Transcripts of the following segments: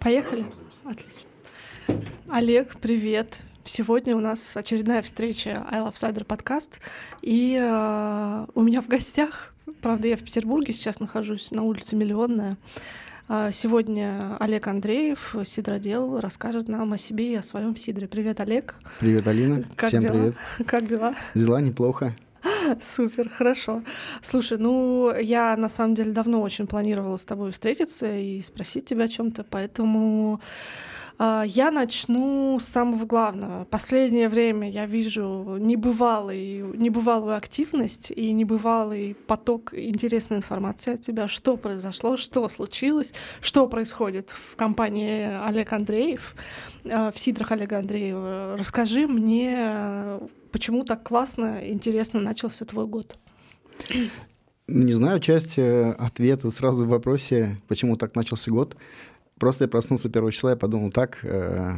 Поехали? Отлично. Олег, привет. Сегодня у нас очередная встреча I Love Cider подкаст. И э, у меня в гостях, правда, я в Петербурге сейчас нахожусь, на улице Миллионная. Э, сегодня Олег Андреев, сидродел, расскажет нам о себе и о своем сидре. Привет, Олег. Привет, Алина. Как Всем дела? привет. Как дела? Дела неплохо. Супер, хорошо. Слушай, ну я на самом деле давно очень планировала с тобой встретиться и спросить тебя о чем-то, поэтому э, я начну с самого главного. Последнее время я вижу небывалый, небывалую активность и небывалый поток интересной информации от тебя. Что произошло, что случилось, что происходит в компании Олег Андреев, э, в сидрах Олега Андреева. Расскажи мне, почему так классно, интересно начался твой год? Ну, Не знаю, часть э, ответа сразу в вопросе, почему так начался год. Просто я проснулся 1 числа и подумал, так, э,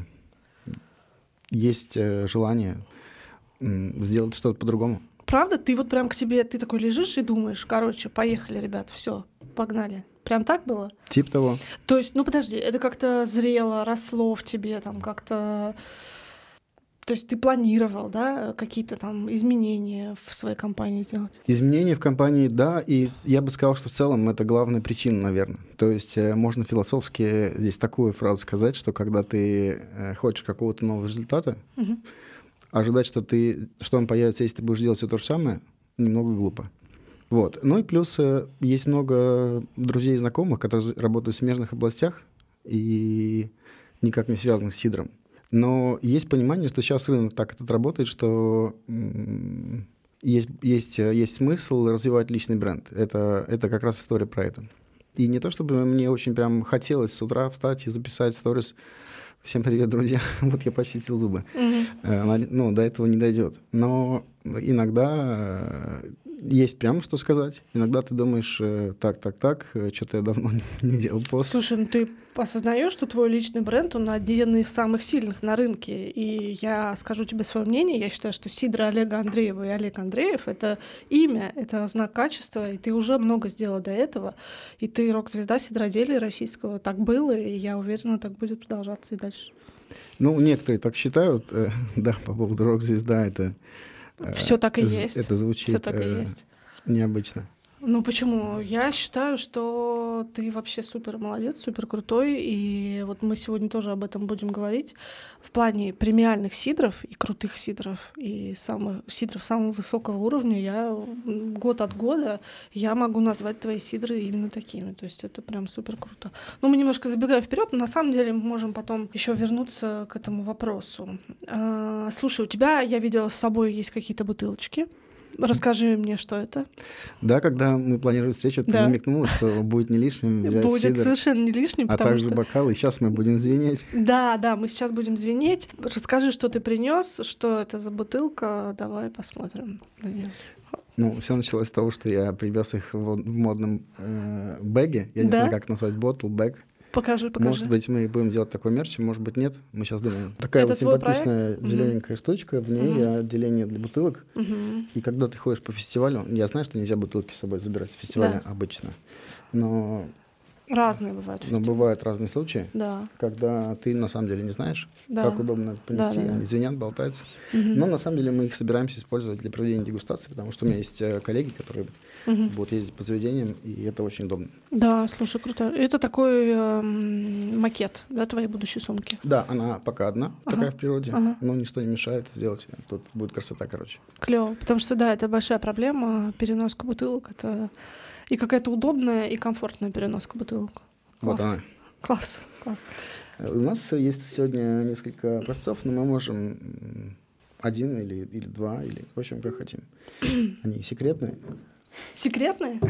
есть э, желание сделать что-то по-другому. Правда? Ты вот прям к тебе, ты такой лежишь и думаешь, короче, поехали, ребят, все, погнали. Прям так было? Тип того. То есть, ну подожди, это как-то зрело, росло в тебе, там как-то... То есть ты планировал, да, какие-то там изменения в своей компании сделать? Изменения в компании, да, и я бы сказал, что в целом это главная причина, наверное. То есть э, можно философски здесь такую фразу сказать, что когда ты э, хочешь какого-то нового результата, Мгм. ожидать, что, ты, что он появится, если ты будешь делать все то же самое, немного глупо. Вот. Ну и плюс э, есть много друзей и знакомых, которые работают в смежных областях и никак не связанных с сидром. Но есть понимание, что сейчас рынок так этот работает, что есть, есть, есть смысл развивать личный бренд. Это, это как раз история про это. И не то, чтобы мне очень прям хотелось с утра встать и записать сторис. Всем привет, друзья. вот я почистил зубы. Она, ну, до этого не дойдет. Но иногда э, есть прямо что сказать. Иногда ты думаешь, э, так, так, так, что-то я давно не делал пост. Слушай, ну ты осознаешь, что твой личный бренд, он один из самых сильных на рынке. И я скажу тебе свое мнение. Я считаю, что Сидра Олега Андреева и Олег Андреев — это имя, это знак качества, и ты уже много сделал до этого. И ты рок-звезда сидроделия российского. Так было, и я уверена, так будет продолжаться и дальше. Ну, некоторые так считают. э, да, по поводу рок-звезда это... э, Все так и з- есть. Это звучит так и э, есть. необычно. Ну почему? Я считаю, что ты вообще супер молодец, супер крутой. И вот мы сегодня тоже об этом будем говорить. В плане премиальных сидров и крутых сидров, и самых, сидров самого высокого уровня, я год от года я могу назвать твои сидры именно такими. То есть это прям супер круто. Ну, мы немножко забегаем вперед, но на самом деле мы можем потом еще вернуться к этому вопросу. А, слушай, у тебя, я видела, с собой есть какие-то бутылочки. Расскажи мне, что это. Да, когда мы планировали встречу, ты Да. намекнула, что будет не лишним взять Будет сидр, совершенно не лишним, а также что... бокалы. И сейчас мы будем звенеть. Да, да, мы сейчас будем звенеть. Расскажи, что ты принес, что это за бутылка. Давай посмотрим на. Ну, все началось с того, что я привез их в, модном э, бэге. Я не Да? знаю, как назвать, ботл, бэг. Покажи, покажи. Может быть, мы будем делать такой мерч, может быть, нет. Мы сейчас думаем. Такая Это вот симпатичная проект? зелененькая штучка, в ней Мгм. отделение для бутылок. Мгм. И когда ты ходишь по фестивалю, я знаю, что нельзя бутылки с собой забирать с фестиваля Да. обычно. Но, Разные бывают. но бывают разные случаи, Да, когда ты на самом деле не знаешь, да. как удобно это понести. Да, да. Они звенят, болтаются. Мгм. Но на самом деле мы их собираемся использовать для проведения дегустации, потому что у меня есть э, коллеги, которые Мгм. будут ездить по заведениям, и это очень удобно. Да, слушай, круто. Это такой эм, макет, да, твоей будущей сумки. Да, она пока одна Ага, такая в природе, ага. но ничто не мешает сделать. Тут будет красота, короче. Клево. Потому что, да, это большая проблема. Переноска бутылок это и какая-то удобная и комфортная переноска бутылок. Вот Класс. она. Класс, класс. Э, У нас есть сегодня несколько образцов, но мы можем один или, или два, или в общем, как хотим. Они секретные. Секретные?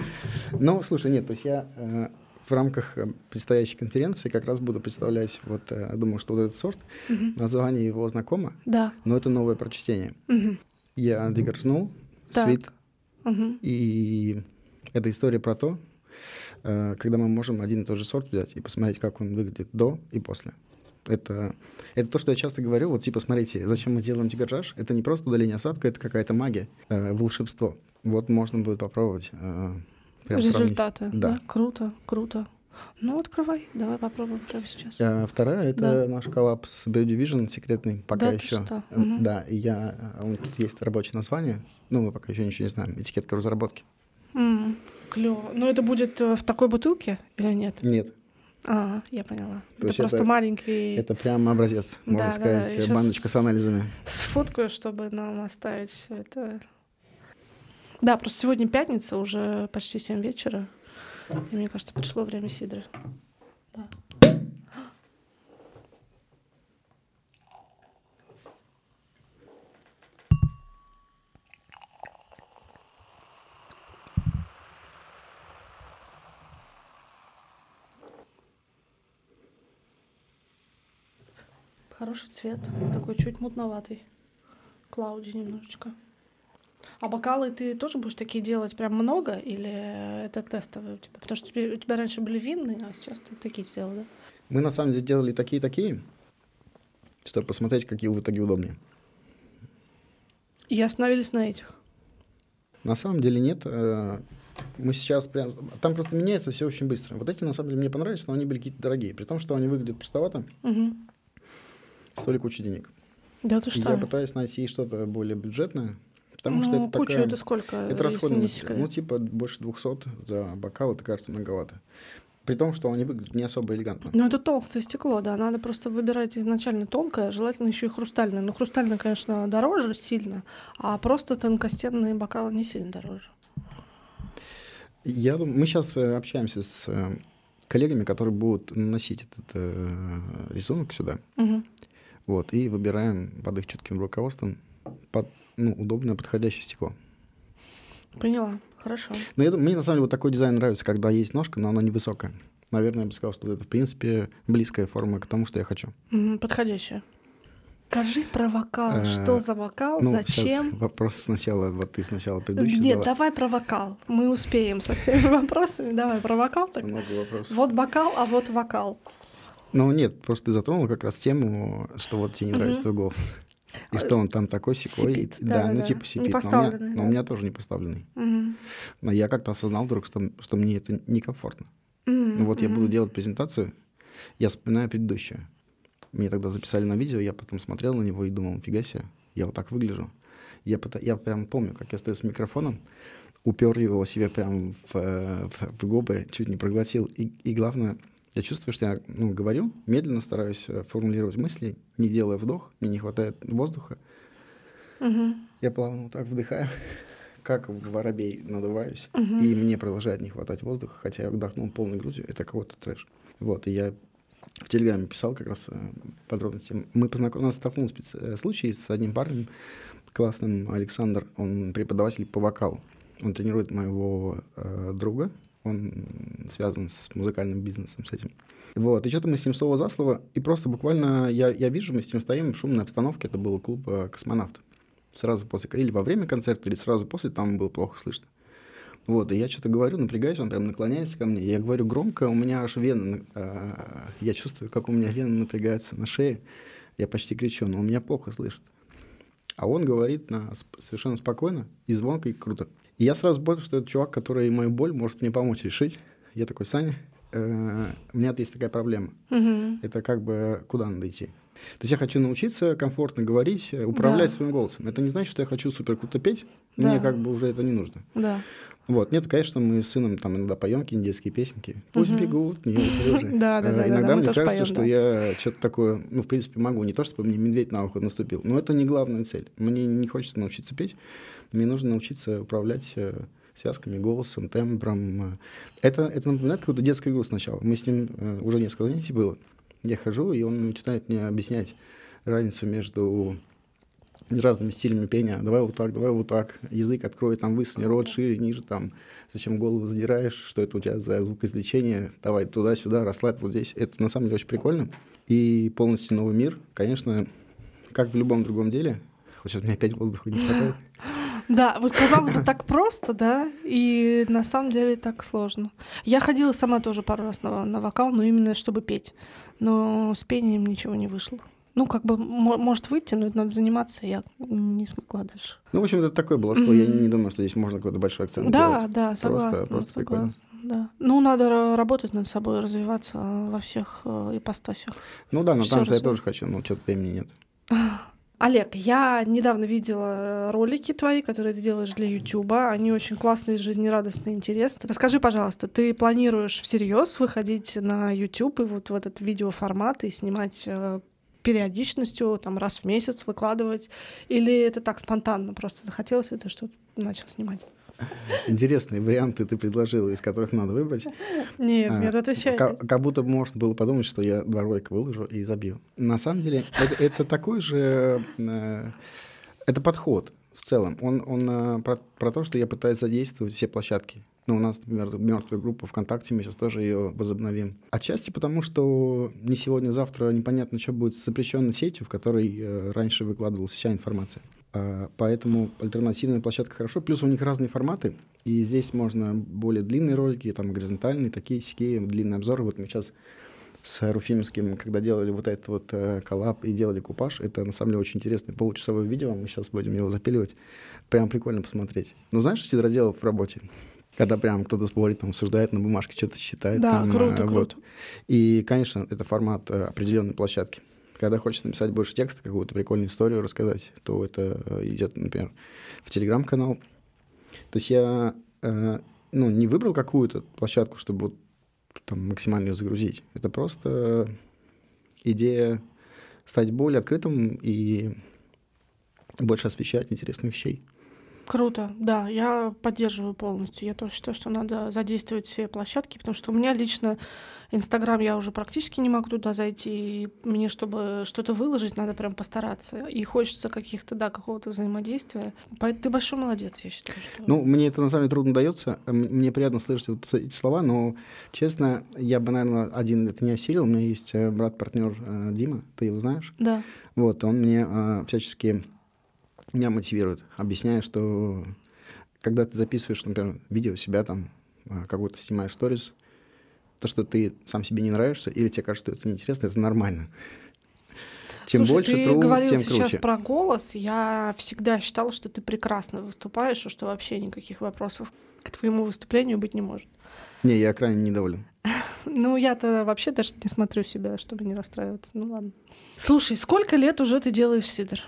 Ну, слушай, нет, то есть я э, в рамках э, предстоящей конференции как раз буду представлять, вот, э, думаю, что вот этот сорт, Мгм. название его знакомо, Да. но это новое прочтение. Мгм. Я дегорзнул, свит, Мгм. и это история про то, э, когда мы можем один и тот же сорт взять и посмотреть, как он выглядит до и после. Это, это то, что я часто говорю. Вот типа, смотрите, зачем мы делаем тигаржаж? Это не просто удаление осадка, это какая-то магия, э, волшебство. Вот можно будет попробовать. э. Результаты. Да. Да. Круто, круто. Ну, открывай, давай попробуем прямо сейчас. А вторая это Да. наш коллапс с Bio Division секретный, пока Да еще. что? Э. Да, и я, он, тут есть рабочее название, ну мы пока еще ничего не знаем, этикетка разработки. Клево. Но это будет э, в такой бутылке или нет? Нет, А, я поняла. То это просто это- маленький. это прям образец, Да, можно да, сказать, да, щас баночка с анализами. Сфоткаю, чтобы нам оставить все это. Да, просто сегодня пятница, уже почти 7 вечера. И мне кажется, пришло время сидра. Да. Хороший цвет, такой чуть мутноватый. Клауди немножечко. А бокалы ты тоже будешь такие делать прям много или это тестовые у тебя? Потому что у тебя раньше были винные, а сейчас ты такие сделал, да? Мы на самом деле делали такие-такие, чтобы посмотреть, какие в итоге удобнее. И остановились на этих. На самом деле нет. э, Мы сейчас прям... Там просто меняется все очень быстро. Вот эти, на самом деле, мне понравились, но они были какие-то дорогие. При том, что они выглядят простовато, Мгм. Стоили кучу денег. Да ты что? Я пытаюсь найти что-то более бюджетное, потому что ну, это кучу такая... это сколько? Это секрет? Ну, типа, больше 200 за бокал, это кажется многовато. При том, что они выглядят не особо элегантно. Ну, это толстое стекло, да. Надо просто выбирать изначально тонкое, желательно еще и хрустальное. Но хрустальное, конечно, дороже сильно, а просто тонкостенные бокалы не сильно дороже. Я думаю, мы сейчас общаемся с э, коллегами, которые будут наносить этот э, рисунок сюда. Мгм. Вот, и выбираем под их чутким руководством под, ну, удобное подходящее стекло. Поняла. Хорошо. Но я мне на самом деле вот такой дизайн нравится, когда есть ножка, но она невысокая. Наверное, я бы сказал, что это, в принципе, близкая форма к тому, что я хочу. Мгм, Подходящее. Скажи про вокал. Э, Что за вокал? Ну, Зачем? вопрос сначала, вот ты сначала предыдущий Нет, задала. давай про вокал. Мы успеем со всеми вопросами. Давай про вокал. Так. Много вопросов. Вот бокал, а вот вокал. Ну, нет, просто ты затронул как раз тему, что вот тебе не нравится твой голос. И что он там такой секой. Сипит, да, ну да-да-да. типа Не сипит. Но у, меня, поставленный, но да. у меня тоже не поставленный. Мгм. Но я как-то осознал вдруг, что, что мне это некомфортно. Мгм, Ну вот я буду делать презентацию, я вспоминаю предыдущую. Мне тогда записали на видео, я потом смотрел на него и думал, фига себе, я вот так выгляжу. Я, я прям помню, как я стою с микрофоном, упер его себе прям в, э, в- в губы, чуть не проглотил. И, и главное, я чувствую, что я ну, говорю, медленно стараюсь э, формулировать мысли, не делая вдох, мне не хватает воздуха. Мгм. Я плавно вот так вдыхаю, как воробей надуваюсь, Мгм. и мне продолжает не хватать воздуха, хотя я вдохнул полной грудью, это какой-то трэш. Вот, и я в Телеграме писал как раз э, подробности. Мы познакомились, у нас столкнулся специ- э, случай с одним парнем классным, Александр, он преподаватель по вокалу. Он тренирует моего э, друга, он связан с музыкальным бизнесом, с этим. Вот, и что-то мы с ним слово за слово, и просто буквально я, я вижу, мы с ним стоим в шумной обстановке, это был клуб э, «Космонавт». Сразу после, или во время концерта, или сразу после, там было плохо слышно. Вот, и я что-то говорю, напрягаюсь, он прям наклоняется ко мне. Я говорю громко, у меня аж вены, э, я чувствую, как у меня вены напрягаются на шее. Я почти кричу, но у меня плохо слышит. А он говорит на, совершенно спокойно и звонко, и круто. И я сразу понял, что это чувак, который мою боль может мне помочь решить. Я такой, Саня, э, у меня есть такая проблема. Это как бы куда надо идти? То есть я хочу научиться комфортно говорить, э, управлять Да. своим голосом. Это не значит, что я хочу супер круто петь. Да. Мне как бы уже это не нужно. Да. Вот, нет, конечно, мы с сыном там иногда поем какие-нибудь детские песенки. Пусть бегут, неуклюже. Да, да, Э, да, да, Иногда да, мы мне кажется, что я что-то такое, ну, в принципе, могу. Не то, чтобы мне медведь на ухо наступил, но это не главная цель. Мне не хочется научиться петь, мне нужно научиться управлять э, связками, голосом, тембром. Это, это напоминает какую-то детскую игру сначала. Мы с ним э, уже несколько занятий было. Я хожу, и он начинает мне объяснять разницу между разными стилями пения. Давай вот так, давай вот так. Язык открой, там высуни рот шире, ниже, там. Зачем голову задираешь, что это у тебя за звукоизвлечение. Давай туда-сюда, расслабь вот здесь. Это на самом деле очень прикольно. И полностью новый мир. Конечно, как в любом другом деле. Вот сейчас меня опять воздуха не хватает. Да, вот казалось бы так просто, да, и на самом деле так сложно. Я ходила сама тоже пару раз на, на вокал, но именно чтобы петь. Но с пением ничего не вышло. Ну, как бы, мо- может выйти, но это надо заниматься, я не смогла дальше. Ну, в общем, это такое баловство. Я не, думаю, что здесь можно какой-то большой акцент Да, делать. да, согласна, просто согласна. да. Ну, надо работать над собой, развиваться во всех э, ипостасях. Ну да, на танцы я тоже хочу, но что-то времени нет. Олег, я недавно видела ролики твои, которые ты делаешь для Ютуба. Они очень классные, жизнерадостные, интересные. Расскажи, пожалуйста, ты планируешь всерьез выходить на YouTube и вот в этот видеоформат и снимать э, периодичностью, там раз в месяц выкладывать? Или это так спонтанно, просто захотелось это что начал снимать? Интересные варианты ты предложила, из которых надо выбрать. Нет, а, нет, отвечай. Как, как будто можно было подумать, что я два ролика выложу и забью. На самом деле, это, это такой же... Э, это подход в целом. Он, он э, про, про то, что я пытаюсь задействовать все площадки. Ну, у нас, например, мертвая группа ВКонтакте, мы сейчас тоже ее возобновим. Отчасти потому, что не сегодня-завтра непонятно, что будет с запрещенной сетью, в которой э, раньше выкладывалась вся информация. А, поэтому альтернативная площадка хорошо. Плюс у них разные форматы. И здесь можно более длинные ролики, там горизонтальные, такие, сякие, длинные обзоры. Вот мы сейчас с Руфимским, когда делали вот этот вот э, коллаб и делали купаж, это на самом деле очень интересное получасовое видео, мы сейчас будем его запиливать. Прям прикольно посмотреть. Ну, знаешь, сидроделов в работе? Когда прям кто-то спорит, там, обсуждает на бумажке, что-то считает. Да, там, круто, круто. Вот. И, конечно, это формат э, определенной площадки когда хочется написать больше текста, какую-то прикольную историю рассказать, то это э, идет, например, в телеграм-канал. То есть я э, ну, не выбрал какую-то площадку, чтобы вот, там максимально ее загрузить. Это просто идея стать более открытым и больше освещать интересных вещей. Круто, да, я поддерживаю полностью. Я тоже считаю, что надо задействовать все площадки, потому что у меня лично Инстаграм я уже практически не могу туда зайти. И мне, чтобы что-то выложить, надо прям постараться. И хочется каких-то, да, какого-то взаимодействия. Поэтому ты большой молодец, я считаю. Что... Ну, мне это на самом деле трудно дается. Мне приятно слышать вот эти слова, но, честно, я бы, наверное, один это не осилил. У меня есть э, брат-партнер э, Дима, ты его знаешь? Да. Вот, он мне э, всячески меня мотивирует, объясняя, что когда ты записываешь, например, видео себя там, какой-то снимаешь сторис, то, что ты сам себе не нравишься, или тебе кажется, что это неинтересно, это нормально. Чем Слушай, больше ты тру, говорил тем сейчас круче. про голос. Я всегда считала, что ты прекрасно выступаешь, и что вообще никаких вопросов к твоему выступлению быть не может. Не, я крайне недоволен. Ну, я-то вообще даже не смотрю себя, чтобы не расстраиваться. Ну ладно. Слушай, сколько лет уже ты делаешь сидр?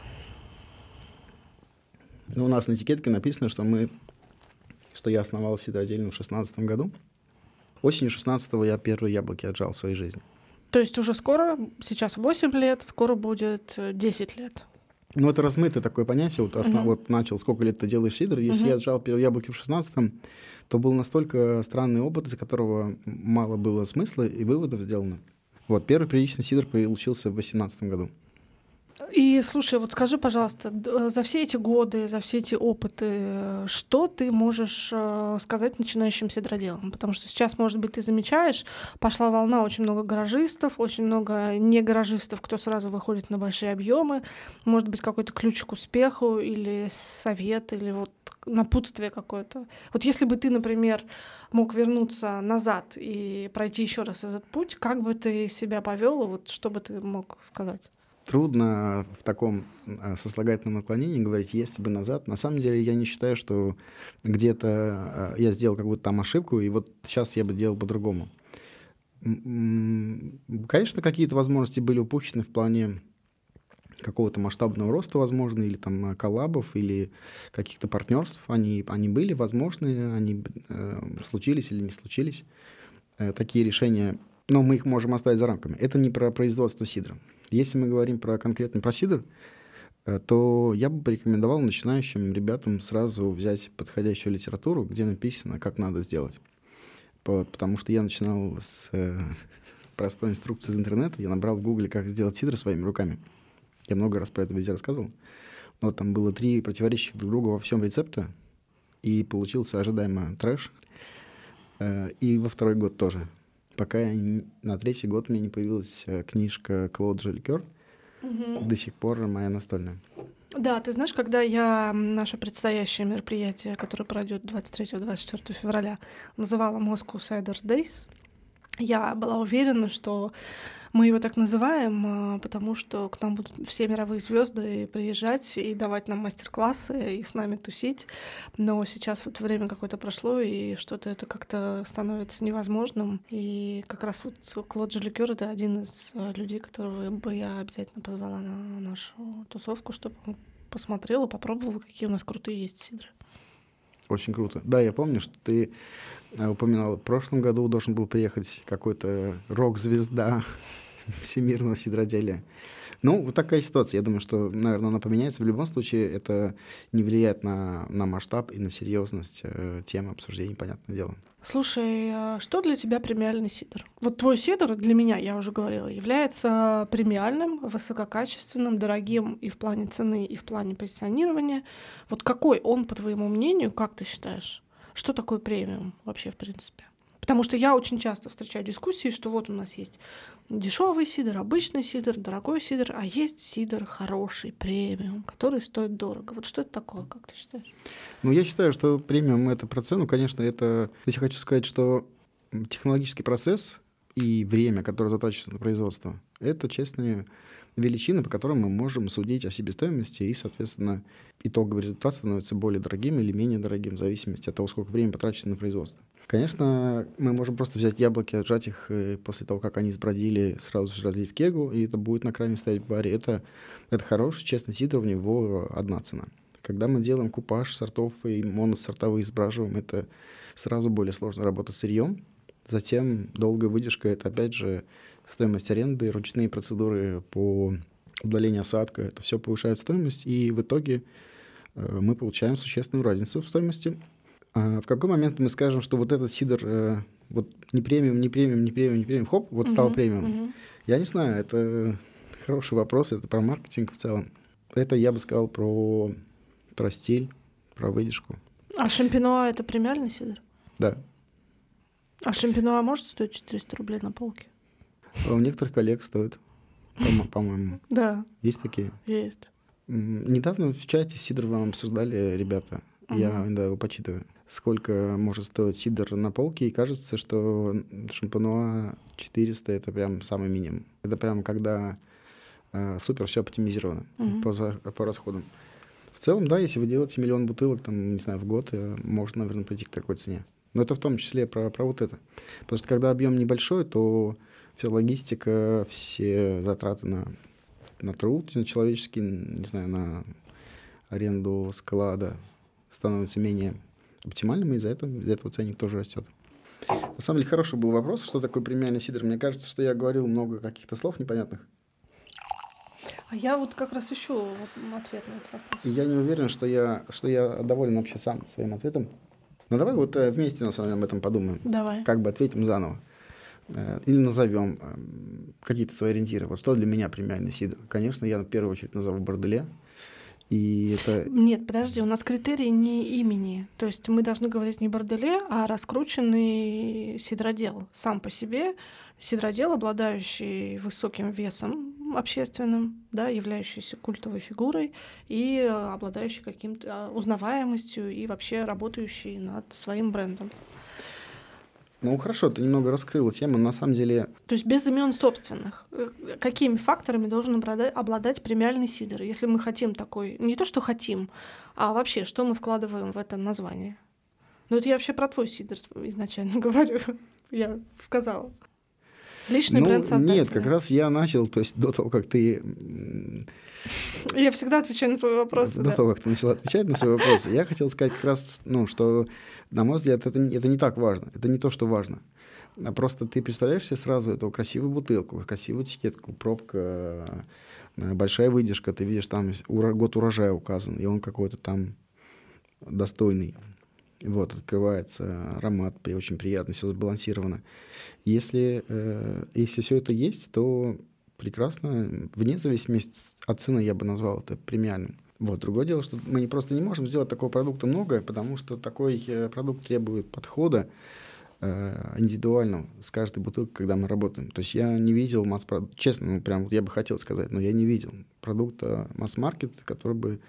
Ну, у нас на этикетке написано, что мы, что я основал сидроделину в шестнадцатом году. Осенью 16-го я первые яблоки отжал в своей жизни. То есть уже скоро, сейчас 8 лет, скоро будет 10 э, лет. Ну, это размытое такое понятие. Вот, основ... uh-huh. вот начал, сколько лет ты делаешь сидр. Если uh-huh. я отжал первые яблоки в 16-м, то был настолько странный опыт, из которого мало было смысла и выводов сделано. Вот, первый приличный сидр получился в 18 году. И слушай, вот скажи, пожалуйста, э, за все эти годы, за все эти опыты, э, что ты можешь э, сказать начинающим седроделам? Потому что сейчас, может быть, ты замечаешь, пошла волна очень много гаражистов, очень много не гаражистов, кто сразу выходит на большие объемы. Может быть, какой-то ключ к успеху или совет, или вот напутствие какое-то. Вот если бы ты, например, мог вернуться назад и пройти еще раз этот путь, как бы ты себя повел, вот что бы ты мог сказать? Трудно в таком а, сослагательном наклонении говорить «если бы назад». На самом деле я не считаю, что где-то а, я сделал какую-то там ошибку, и вот сейчас я бы делал по-другому. Конечно, какие-то возможности были упущены в плане какого-то масштабного роста, возможно, или там коллабов, или каких-то партнерств. Они, они были возможны, они э, случились или не случились. Э, такие решения, но мы их можем оставить за рамками. Это не про производство сидра. Если мы говорим про конкретный про э, то я бы порекомендовал начинающим ребятам сразу взять подходящую литературу, где написано, как надо сделать. Потому что я начинал с э, простой инструкции из интернета. Я набрал в гугле, как сделать сидр своими руками. Я много раз про это везде рассказывал. Но там было три противоречащих друг другу во всем рецепта, и получился ожидаемо трэш. Э, и во второй год тоже пока я не, на третий год у меня не появилась э, книжка Клод Желикер. Угу. До сих пор моя настольная. Да, ты знаешь, когда я наше предстоящее мероприятие, которое пройдет 23-24 февраля, называла Moscow Cider Days, Я была уверена, что мы его так называем, а, потому что к нам будут все мировые звезды приезжать и давать нам мастер-классы и с нами тусить. Но сейчас вот время какое-то прошло, и что-то это как-то становится невозможным. И как раз вот Клод Желикер — это один из а, людей, которого бы я обязательно позвала на нашу тусовку, чтобы он посмотрел и попробовал, какие у нас крутые есть сидры. Очень круто. Да, я помню, что ты упоминал, в прошлом году должен был приехать какой-то рок-звезда всемирного сидроделия. Ну, вот такая ситуация. Я думаю, что, наверное, она поменяется. В любом случае, это не влияет на, на масштаб и на серьезность э, темы обсуждения, понятное дело. Слушай, а что для тебя премиальный сидр? Вот твой сидр для меня, я уже говорила, является премиальным, высококачественным, дорогим и в плане цены, и в плане позиционирования. Вот какой он, по твоему мнению, как ты считаешь? Что такое премиум вообще, в принципе? Потому что я очень часто встречаю дискуссии, что вот у нас есть дешевый сидр, обычный сидр, дорогой сидр, а есть сидр хороший, премиум, который стоит дорого. Вот что это такое, как ты считаешь? Ну, я считаю, что премиум — это про цену. Конечно, это... Если хочу сказать, что технологический процесс и время, которое затрачивается на производство, это честные величины, по которым мы можем судить о себестоимости, и, соответственно, итоговый результат становится более дорогим или менее дорогим в зависимости от того, сколько времени потрачено на производство. Конечно, мы можем просто взять яблоки, отжать их и после того, как они сбродили, сразу же разлить в кегу, и это будет на крайне стоять в баре. Это, это хороший, честный сидр, у него одна цена. Когда мы делаем купаж сортов и моносортовые сбраживаем, это сразу более сложно работать с сырьем. Затем долгая выдержка — это, опять же, стоимость аренды, ручные процедуры по удалению осадка. Это все повышает стоимость, и в итоге э, мы получаем существенную разницу в стоимости — а в какой момент мы скажем, что вот этот сидр э, вот не премиум, не премиум, не премиум, не премиум, хоп, вот стал uh-huh, премиум? Uh-huh. Я не знаю, это хороший вопрос, это про маркетинг в целом. Это я бы сказал про, про стиль, про выдержку. А шампино это премиальный сидр? Да. А шампино может стоить 400 рублей на полке? А у некоторых коллег стоит, по-моему. Да. Есть такие? Есть. Недавно в чате Сидор вам обсуждали ребята. Я да, его почитываю сколько может стоить сидр на полке, и кажется, что шампануа 400 — это прям самый минимум. Это прям когда э, супер все оптимизировано mm-hmm. по, за, по расходам. В целом, да, если вы делаете миллион бутылок, там, не знаю, в год, э, можно, наверное, прийти к такой цене. Но это в том числе про, про вот это. Потому что когда объем небольшой, то вся логистика, все затраты на, на труд, на человеческий, не знаю, на аренду склада становятся менее оптимальным, и из-за этого, из этого ценник тоже растет. На самом деле хороший был вопрос, что такое премиальный сидр. Мне кажется, что я говорил много каких-то слов непонятных. А я вот как раз ищу ответ на этот вопрос. И я не уверен, что я, что я доволен вообще сам своим ответом. Ну давай вот э, вместе на самом деле об этом подумаем. Давай. Как бы ответим заново. Э, или назовем э, какие-то свои ориентиры. Вот что для меня премиальный сидр? Конечно, я в первую очередь назову Борделе. И это... Нет, подожди, у нас критерий не имени. То есть мы должны говорить не борделе, а раскрученный сидродел сам по себе. Сидродел, обладающий высоким весом общественным, да, являющийся культовой фигурой и обладающий каким-то узнаваемостью и вообще работающий над своим брендом. Ну хорошо, ты немного раскрыла тему. На самом деле... То есть без имен собственных. Э, какими факторами должен обладать премиальный сидр? Если мы хотим такой... Не то, что хотим, а вообще, что мы вкладываем в это название? Ну это я вообще про твой сидр изначально говорю. Я сказала. Личный ну, бренд создателя. Нет, как раз я начал, то есть до того, как ты... Я всегда отвечаю на свои вопросы. До да. того, как ты начала отвечать на свои вопросы, я хотел сказать как раз, ну, что, на мой взгляд, это, это не так важно. Это не то, что важно. А просто ты представляешь себе сразу эту красивую бутылку, красивую этикетку, пробка, э, большая выдержка, ты видишь, там год урожая указан, и он какой-то там достойный. Вот, открывается аромат, очень приятно, все сбалансировано. Если, э, если все это есть, то прекрасно, вне зависимости от цены я бы назвал это премиальным. Вот. Другое дело, что мы просто не можем сделать такого продукта много, потому что такой э, продукт требует подхода э, индивидуального с каждой бутылкой, когда мы работаем. То есть я не видел масс-продукт, честно, ну прям я бы хотел сказать, но я не видел продукта масс-маркет, который бы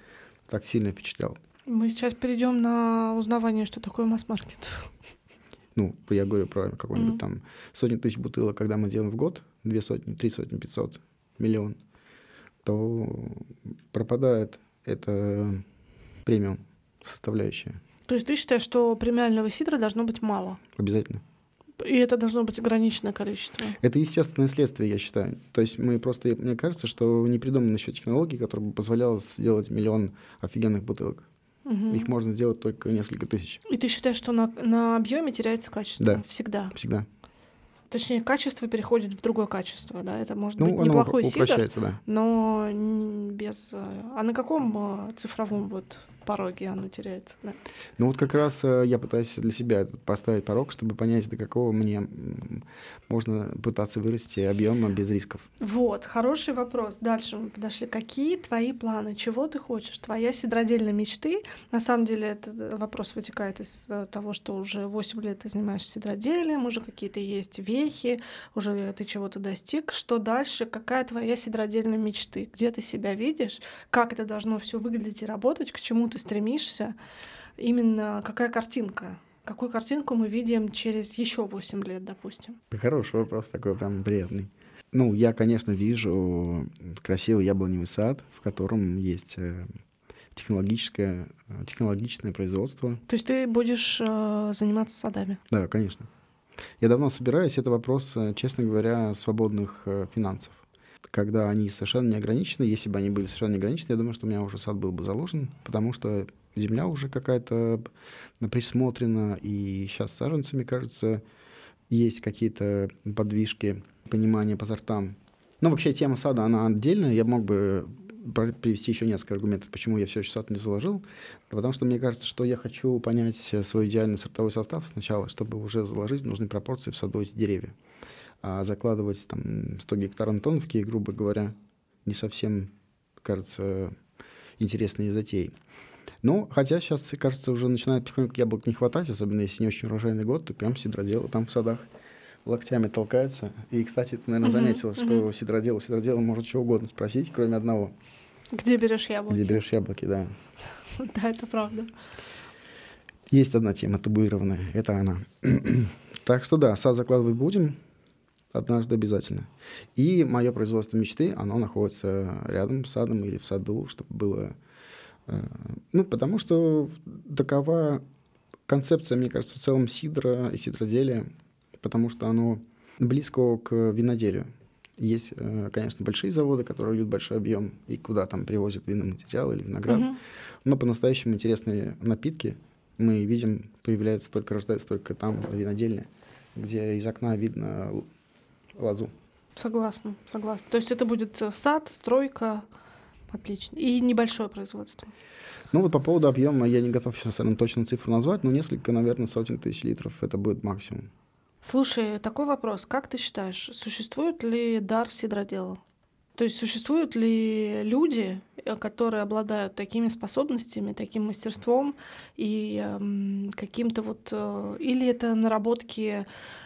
так сильно впечатлял. Мы сейчас перейдем на узнавание, что такое масс-маркет. Ну, я говорю про какой-нибудь mm-hmm. там сотни тысяч бутылок, когда мы делаем в год, две сотни, три сотни, пятьсот, миллион, то пропадает это премиум составляющая. То есть ты считаешь, что премиального сидра должно быть мало? Обязательно. И это должно быть ограниченное количество. Это естественное следствие, я считаю. То есть мы просто, мне кажется, что не придуманы еще технологии, которые бы позволяла сделать миллион офигенных бутылок. Угу. Их можно сделать только несколько тысяч. И ты считаешь, что на, на объеме теряется качество? Да. Всегда. Всегда. Точнее, качество переходит в другое качество, да? Это может ну, быть неплохой сидр, да. но без... А на каком э, цифровом вот пороге оно теряется. Да. Ну вот как раз э, я пытаюсь для себя поставить порог, чтобы понять, до какого мне можно пытаться вырасти объема без рисков. Вот, хороший вопрос. Дальше мы подошли. Какие твои планы? Чего ты хочешь? Твоя сидродельная мечты? На самом деле этот э, вопрос вытекает из э, того, что уже 8 лет ты занимаешься сидроделием, уже какие-то есть вехи, уже ты чего-то достиг. Что дальше? Какая твоя сидродельная мечты? Где ты себя видишь? Как это должно все выглядеть и работать? К чему ты ты стремишься, именно какая картинка. Какую картинку мы видим через еще 8 лет, допустим? Хороший вопрос такой, прям приятный. Ну, я, конечно, вижу красивый яблоневый сад, в котором есть э, технологическое, технологичное производство. То есть ты будешь э, заниматься садами? Да, конечно. Я давно собираюсь. Это вопрос, э, честно говоря, свободных э, финансов когда они совершенно не ограничены. Если бы они были совершенно не ограничены, я думаю, что у меня уже сад был бы заложен, потому что земля уже какая-то присмотрена, и сейчас с саженцами, кажется, есть какие-то подвижки, понимания по сортам. Но вообще тема сада, она отдельная. Я мог бы привести еще несколько аргументов, почему я все еще сад не заложил. Потому что мне кажется, что я хочу понять свой идеальный сортовой состав сначала, чтобы уже заложить нужные пропорции в саду эти деревья а закладывать там 100 гектар Антоновки, грубо говоря, не совсем, кажется, интересные затеи. Но хотя сейчас, кажется, уже начинает потихоньку яблок не хватать, особенно если не очень урожайный год, то прям сидроделы там в садах локтями толкаются. И, кстати, ты, наверное, заметила, uh-huh, что uh-huh. сидроделу, сидроделу может чего угодно спросить, кроме одного. Где берешь яблоки? Где берешь яблоки, да. Да, это правда. Есть одна тема табуированная, это она. так что да, сад закладывать будем однажды обязательно. И мое производство мечты, оно находится рядом с садом или в саду, чтобы было... Э, ну, потому что такова концепция, мне кажется, в целом сидра и сидроделия, потому что оно близко к виноделию. Есть, э, конечно, большие заводы, которые любят большой объем и куда там привозят винный материал или виноград. Uh-huh. Но по-настоящему интересные напитки мы видим, появляются только, рождаются только там, винодельне, где из окна видно лозу. Согласна, согласна. То есть это будет э, сад, стройка, отлично. И небольшое производство. Ну вот по поводу объема я не готов сейчас наверное, точную цифру назвать, но несколько, наверное, сотен тысяч литров это будет максимум. Слушай, такой вопрос. Как ты считаешь, существует ли дар сидродела? То есть существуют ли люди, э, которые обладают такими способностями, таким мастерством и э, каким-то вот... Э, или это наработки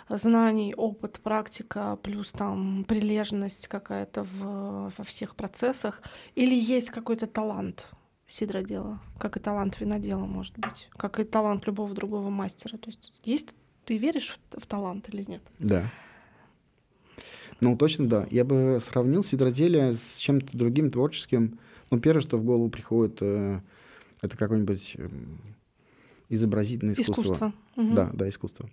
знаний, опыт, практика, плюс там прилежность какая-то в, во всех процессах, или есть какой-то талант сидродела, как и талант винодела, может быть, как и талант любого другого мастера. То есть есть... Ты веришь в, в талант или нет? Да. Ну, точно да. Я бы сравнил сидроделие с чем-то другим творческим. Ну, первое, что в голову приходит, э, это какое-нибудь э, изобразительное искусство. Искусство. Угу. Да, да, искусство.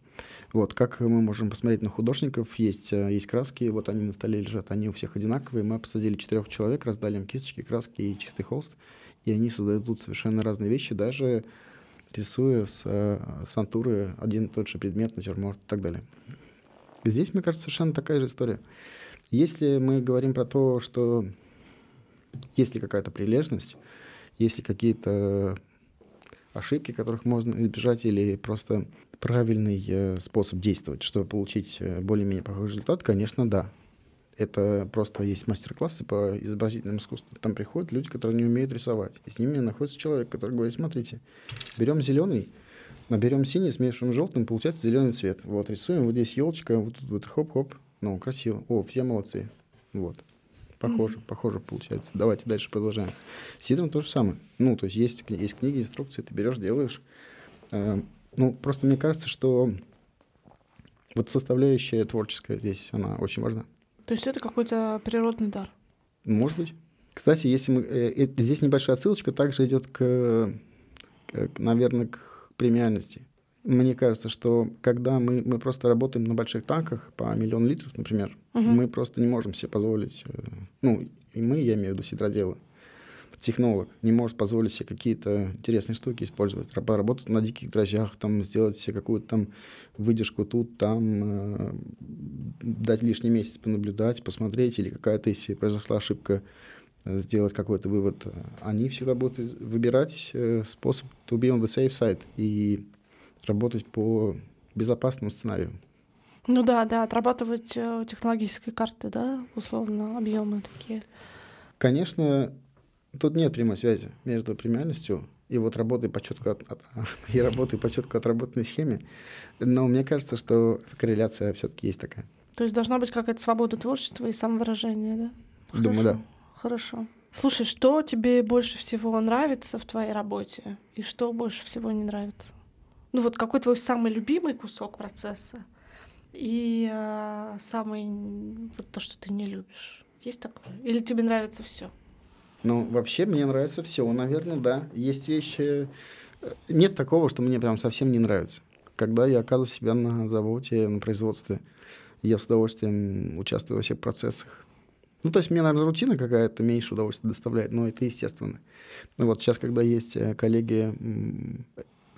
Вот, как мы можем посмотреть на художников, есть, э, есть краски, вот они на столе лежат, они у всех одинаковые. Мы посадили четырех человек, раздали им кисточки, краски и чистый холст, и они создают тут совершенно разные вещи, даже рисуя с, э, с натуры один и тот же предмет, натюрморт и так далее. Здесь, мне кажется, совершенно такая же история. Если мы говорим про то, что есть ли какая-то прилежность, есть ли какие-то ошибки, которых можно избежать, или просто правильный э, способ действовать, чтобы получить э, более-менее похожий результат, конечно, да. Это просто есть мастер-классы по изобразительному искусству. Там приходят люди, которые не умеют рисовать. И с ними находится человек, который говорит, смотрите, берем зеленый, Наберем синий, смешиваем желтым, получается зеленый цвет. Вот, рисуем, вот здесь елочка, вот тут вот хоп-хоп. Ну, красиво. О, все молодцы. Вот. Похоже, mm-hmm. похоже получается. Давайте дальше продолжаем. Сидром то же самое. Ну, то есть есть, есть книги, инструкции, ты берешь, делаешь. Э, ну, просто мне кажется, что Вот составляющая творческая здесь, она очень важна. То есть это какой-то природный дар? Может быть. Кстати, если мы, э, э, здесь небольшая отсылочка также идет к, к, наверное, к премиальности. Мне кажется, что когда мы, мы просто работаем на больших танках по миллион литров, например, угу. мы просто не можем себе позволить, э, ну, и мы, я имею в виду сидроделы, технолог не может позволить себе какие-то интересные штуки использовать, работать на диких дрожжах, там, сделать себе какую-то там выдержку тут, там, э, дать лишний месяц понаблюдать, посмотреть, или какая-то, если произошла ошибка, сделать какой-то вывод. Они всегда будут выбирать э, способ to be on the safe side и работать по безопасному сценарию. Ну да, да, отрабатывать э, технологические карты, да, условно, объемы такие. Конечно, тут нет прямой связи между премиальностью и вот работой по четко от, от, и работой по четко отработанной схеме. Но мне кажется, что корреляция все-таки есть такая. То есть должна быть какая-то свобода творчества и самовыражения, да? Хорошо, Думаю, да. Хорошо. Слушай, что тебе больше всего нравится в твоей работе и что больше всего не нравится? Ну вот какой твой самый любимый кусок процесса и э, самый вот то, что ты не любишь. Есть такое? Или тебе нравится все? Ну, вообще мне нравится все, наверное, да. Есть вещи... Э, нет такого, что мне прям совсем не нравится. Когда я оказываю себя на заводе, на производстве, я с удовольствием участвую во всех процессах. Ну, то есть мне, наверное, рутина какая-то меньше удовольствия доставляет, но это естественно. Ну, вот сейчас, когда есть э, коллеги,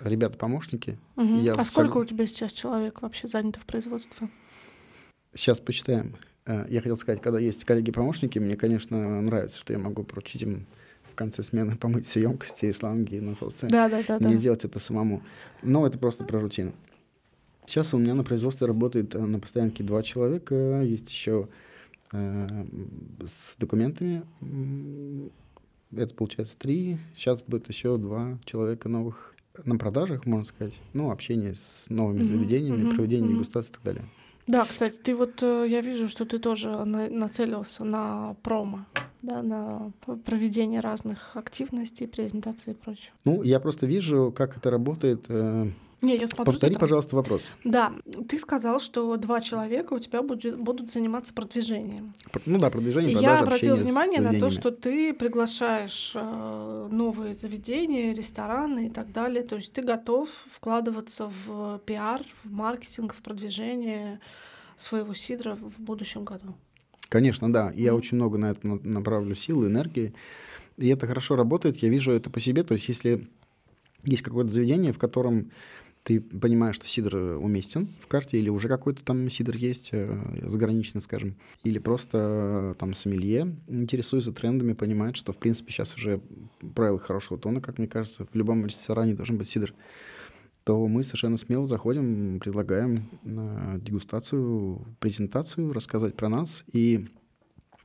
ребята-помощники... Угу. Я а сколько у тебя сейчас человек вообще занято в производстве? Сейчас посчитаем. Э, я хотел сказать, когда есть коллеги-помощники, мне, конечно, нравится, что я могу поручить им в конце смены помыть все емкости, шланги, насосы. Да, да, да. Не да. делать это самому. Но это просто про рутину. Сейчас у меня на производстве работает э, на постоянке два человека. Есть еще с документами. Это получается три. Сейчас будет еще два человека новых на продажах, можно сказать. Ну, общение с новыми заведениями, mm-hmm. проведение mm-hmm. дегустации и так далее. Да, кстати, ты вот, э, я вижу, что ты тоже на, нацелился на промо, да, на проведение разных активностей, презентации и прочего. Ну, я просто вижу, как это работает. Не, я смотрю. Повтори, там... пожалуйста, вопрос. Да, ты сказал, что два человека у тебя будет, будут заниматься продвижением. Ну да, продвижение, продажа, Я обратила внимание на то, что ты приглашаешь э, новые заведения, рестораны и так далее. То есть ты готов вкладываться в пиар, в маркетинг, в продвижение своего сидра в будущем году. Конечно, да. Я mm-hmm. очень много на это направлю силы, энергии. И это хорошо работает. Я вижу это по себе. То есть если есть какое-то заведение, в котором ты понимаешь, что сидр уместен в карте, или уже какой-то там сидр есть, э, заграничный, скажем, или просто э, там сомелье интересуется трендами, понимает, что, в принципе, сейчас уже правила хорошего тона, как мне кажется, в любом ресторане должен быть сидр, то мы совершенно смело заходим, предлагаем э, дегустацию, презентацию, рассказать про нас, и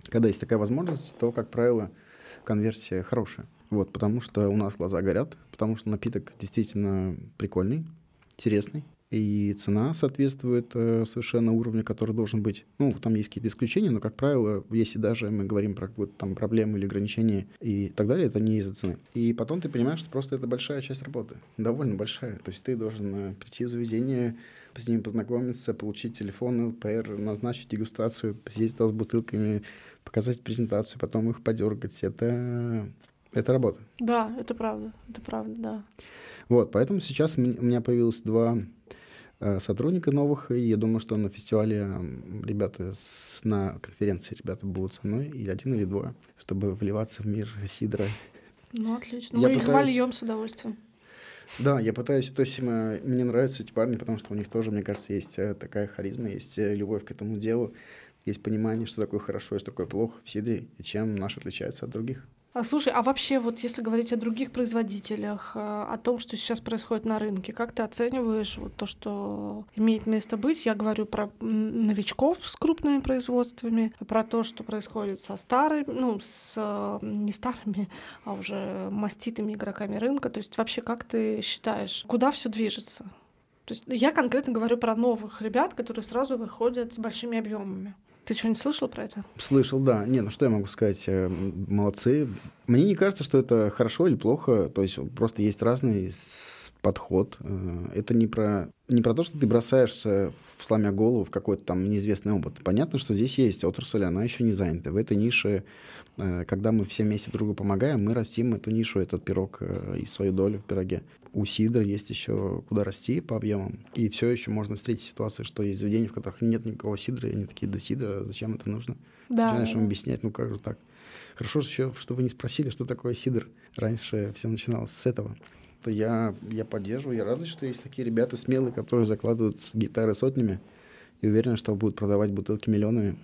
когда есть такая возможность, то, как правило, конверсия хорошая. Вот, потому что у нас глаза горят, потому что напиток действительно прикольный, интересный. И цена соответствует э, совершенно уровню, который должен быть. Ну, там есть какие-то исключения, но, как правило, если даже мы говорим про какую-то там проблему или ограничение и так далее, это не из-за цены. И потом ты понимаешь, что просто это большая часть работы, довольно большая. То есть ты должен э, прийти в заведение, с ним познакомиться, получить телефон, ЛПР, назначить дегустацию, посидеть с бутылками, показать презентацию, потом их подергать. Это, это работа. Да, это правда, это правда, да. Вот, поэтому сейчас у меня появилось два э, сотрудника новых, и я думаю, что на фестивале ребята с, на конференции ребята будут со мной, или один, или двое, чтобы вливаться в мир сидра. Ну, отлично. Я Мы пытаюсь... их вольем с удовольствием. Да, я пытаюсь, то есть мне нравятся эти парни, потому что у них тоже, мне кажется, есть э, такая харизма, есть э, любовь к этому делу, есть понимание, что такое хорошо и что такое плохо в сидре, и чем наш отличается от других. А, слушай, а вообще вот если говорить о других производителях, э, о том, что сейчас происходит на рынке, как ты оцениваешь вот то, что имеет место быть? Я говорю про новичков с крупными производствами, про то, что происходит со старыми, ну, с не старыми, а уже маститыми игроками рынка. То есть вообще как ты считаешь, куда все движется? То есть я конкретно говорю про новых ребят, которые сразу выходят с большими объемами. Ты что-нибудь слышал про это? Слышал, да. Не, ну что я могу сказать? Э, молодцы. Мне не кажется, что это хорошо или плохо. То есть просто есть разный подход. Э, это не про, не про то, что ты бросаешься, сломя голову, в какой-то там неизвестный опыт. Понятно, что здесь есть отрасль, она еще не занята. В этой нише, э, когда мы все вместе другу помогаем, мы растим эту нишу, этот пирог и свою долю в пироге у Сидра есть еще куда расти по объемам. И все еще можно встретить ситуацию, что есть заведения, в которых нет никакого Сидра, и они такие, да Сидра, зачем это нужно? Да. Начинаешь им объяснять, ну как же так? Хорошо еще, что вы не спросили, что такое Сидр. Раньше все начиналось с этого. То я, я поддерживаю, я рад, что есть такие ребята смелые, которые закладывают гитары сотнями и уверены, что будут продавать бутылки миллионами.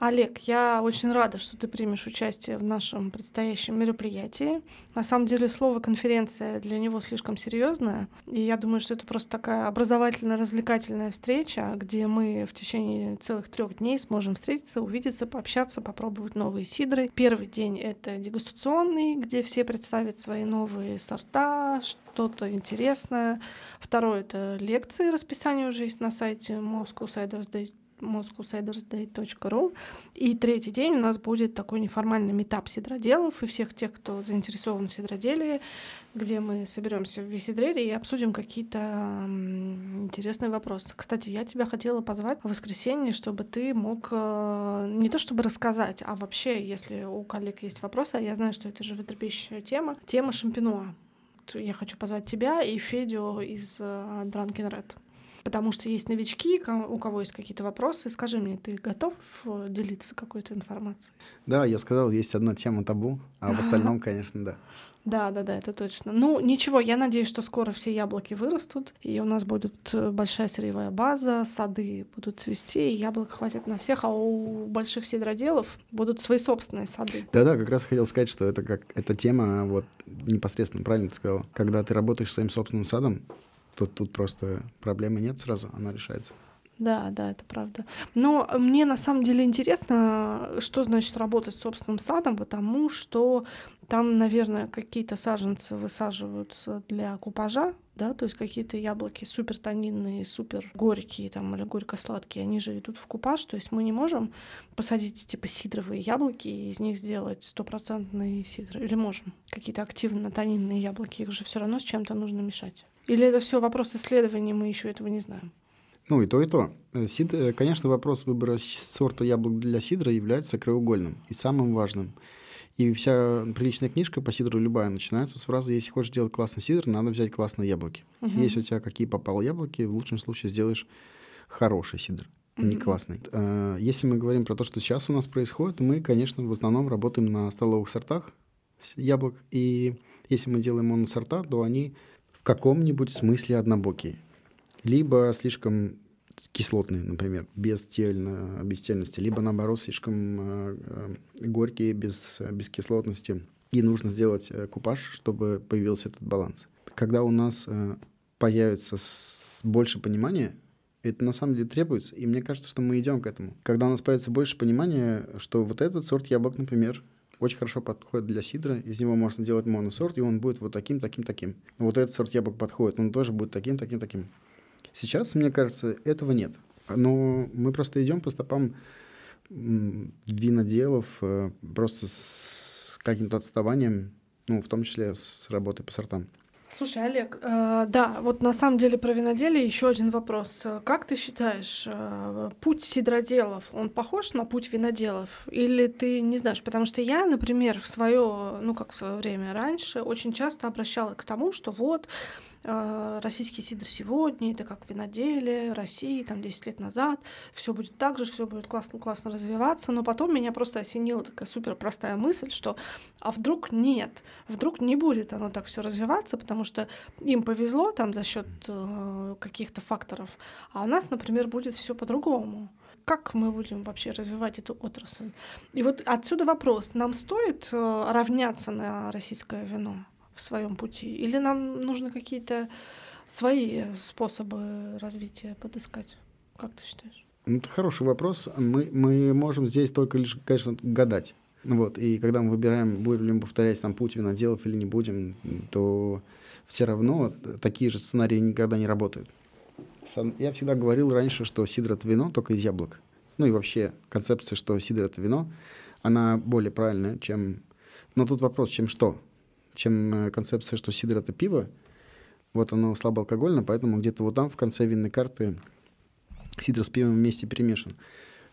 Олег, я очень рада, что ты примешь участие в нашем предстоящем мероприятии. На самом деле слово конференция для него слишком серьезное, и я думаю, что это просто такая образовательно-развлекательная встреча, где мы в течение целых трех дней сможем встретиться, увидеться, пообщаться, попробовать новые сидры. Первый день — это дегустационный, где все представят свои новые сорта, что-то интересное. Второй — это лекции, расписание уже есть на сайте Moscow Moscowcidersday.ru. И третий день у нас будет такой неформальный метап сидроделов и всех тех, кто заинтересован в сидроделии, где мы соберемся в Висидрере и обсудим какие-то интересные вопросы. Кстати, я тебя хотела позвать в воскресенье, чтобы ты мог э, не то чтобы рассказать, а вообще, если у коллег есть вопросы, а я знаю, что это животрепещущая тема, тема шампинуа. Я хочу позвать тебя и Федю из э, Drunken Red потому что есть новички, у кого есть какие-то вопросы. Скажи мне, ты готов э, делиться какой-то информацией? Да, я сказал, есть одна тема табу, а в остальном, конечно, да. Да, да, да, это точно. Ну, ничего, я надеюсь, что скоро все яблоки вырастут, и у нас будет э, большая сырьевая база, сады будут цвести, и яблок хватит на всех, а у больших сидроделов будут свои собственные сады. Да-да, как раз хотел сказать, что это как эта тема, вот непосредственно правильно ты сказал, когда ты работаешь своим собственным садом, Тут, тут просто проблемы нет сразу, она решается. Да, да, это правда. Но мне на самом деле интересно, что значит работать с собственным садом, потому что там, наверное, какие-то саженцы высаживаются для купажа, да, то есть какие-то яблоки супер тонинные, супер горькие там или горько-сладкие, они же идут в купаж, то есть мы не можем посадить типа сидровые яблоки и из них сделать стопроцентный сидр, или можем? Какие-то активно тонинные яблоки, их же все равно с чем-то нужно мешать. Или это все вопрос исследований, мы еще этого не знаем? Ну, и то, и то. Э, сид, э, конечно, вопрос выбора сорта яблок для сидра является краеугольным и самым важным. И вся приличная книжка по сидру любая начинается с фразы «Если хочешь делать классный сидр, надо взять классные яблоки». Угу. Если у тебя какие попало яблоки, в лучшем случае сделаешь хороший сидр, угу. не классный. Э, если мы говорим про то, что сейчас у нас происходит, мы, конечно, в основном работаем на столовых сортах яблок. И если мы делаем моносорта, то они в каком-нибудь смысле однобокие. Либо слишком кислотные, например, без, тельно, без тельности, либо наоборот слишком э, э, горькие, без, без кислотности. И нужно сделать э, купаж, чтобы появился этот баланс. Когда у нас появится больше понимания, это на самом деле требуется, и мне кажется, что мы идем к этому. Когда у нас появится больше понимания, что вот этот сорт яблок, например, очень хорошо подходит для сидра. Из него можно делать моносорт, и он будет вот таким, таким, таким. Вот этот сорт яблок подходит, он тоже будет таким, таким, таким. Сейчас, мне кажется, этого нет. Но мы просто идем по стопам виноделов, э, просто с каким-то отставанием, ну, в том числе с работой по сортам. Слушай, Олег, э, да, вот на самом деле про виноделие еще один вопрос. Как ты считаешь, э, путь сидроделов, он похож на путь виноделов? Или ты не знаешь? Потому что я, например, в свое, ну как в свое время раньше, очень часто обращалась к тому, что вот российский сидр сегодня, это как виноделие России, там 10 лет назад, все будет так же, все будет классно-классно развиваться, но потом меня просто осенила такая супер простая мысль, что а вдруг нет, вдруг не будет оно так все развиваться, потому что им повезло там за счет э, каких-то факторов, а у нас, например, будет все по-другому как мы будем вообще развивать эту отрасль. И вот отсюда вопрос, нам стоит э, равняться на российское вино? В своем пути? Или нам нужно какие-то свои способы развития подыскать? Как ты считаешь? Ну, это хороший вопрос. Мы, мы можем здесь только лишь, конечно, гадать. Вот, и когда мы выбираем, будем ли мы повторять там путь виноделов или не будем, то все равно такие же сценарии никогда не работают. Я всегда говорил раньше, что сидр — это вино только из яблок. ну и вообще концепция, что сидр — это вино, она более правильная, чем... Но тут вопрос, чем что? Чем э, концепция, что сидр — это пиво, вот оно слабоалкогольно, поэтому где-то вот там в конце винной карты сидр с пивом вместе перемешан.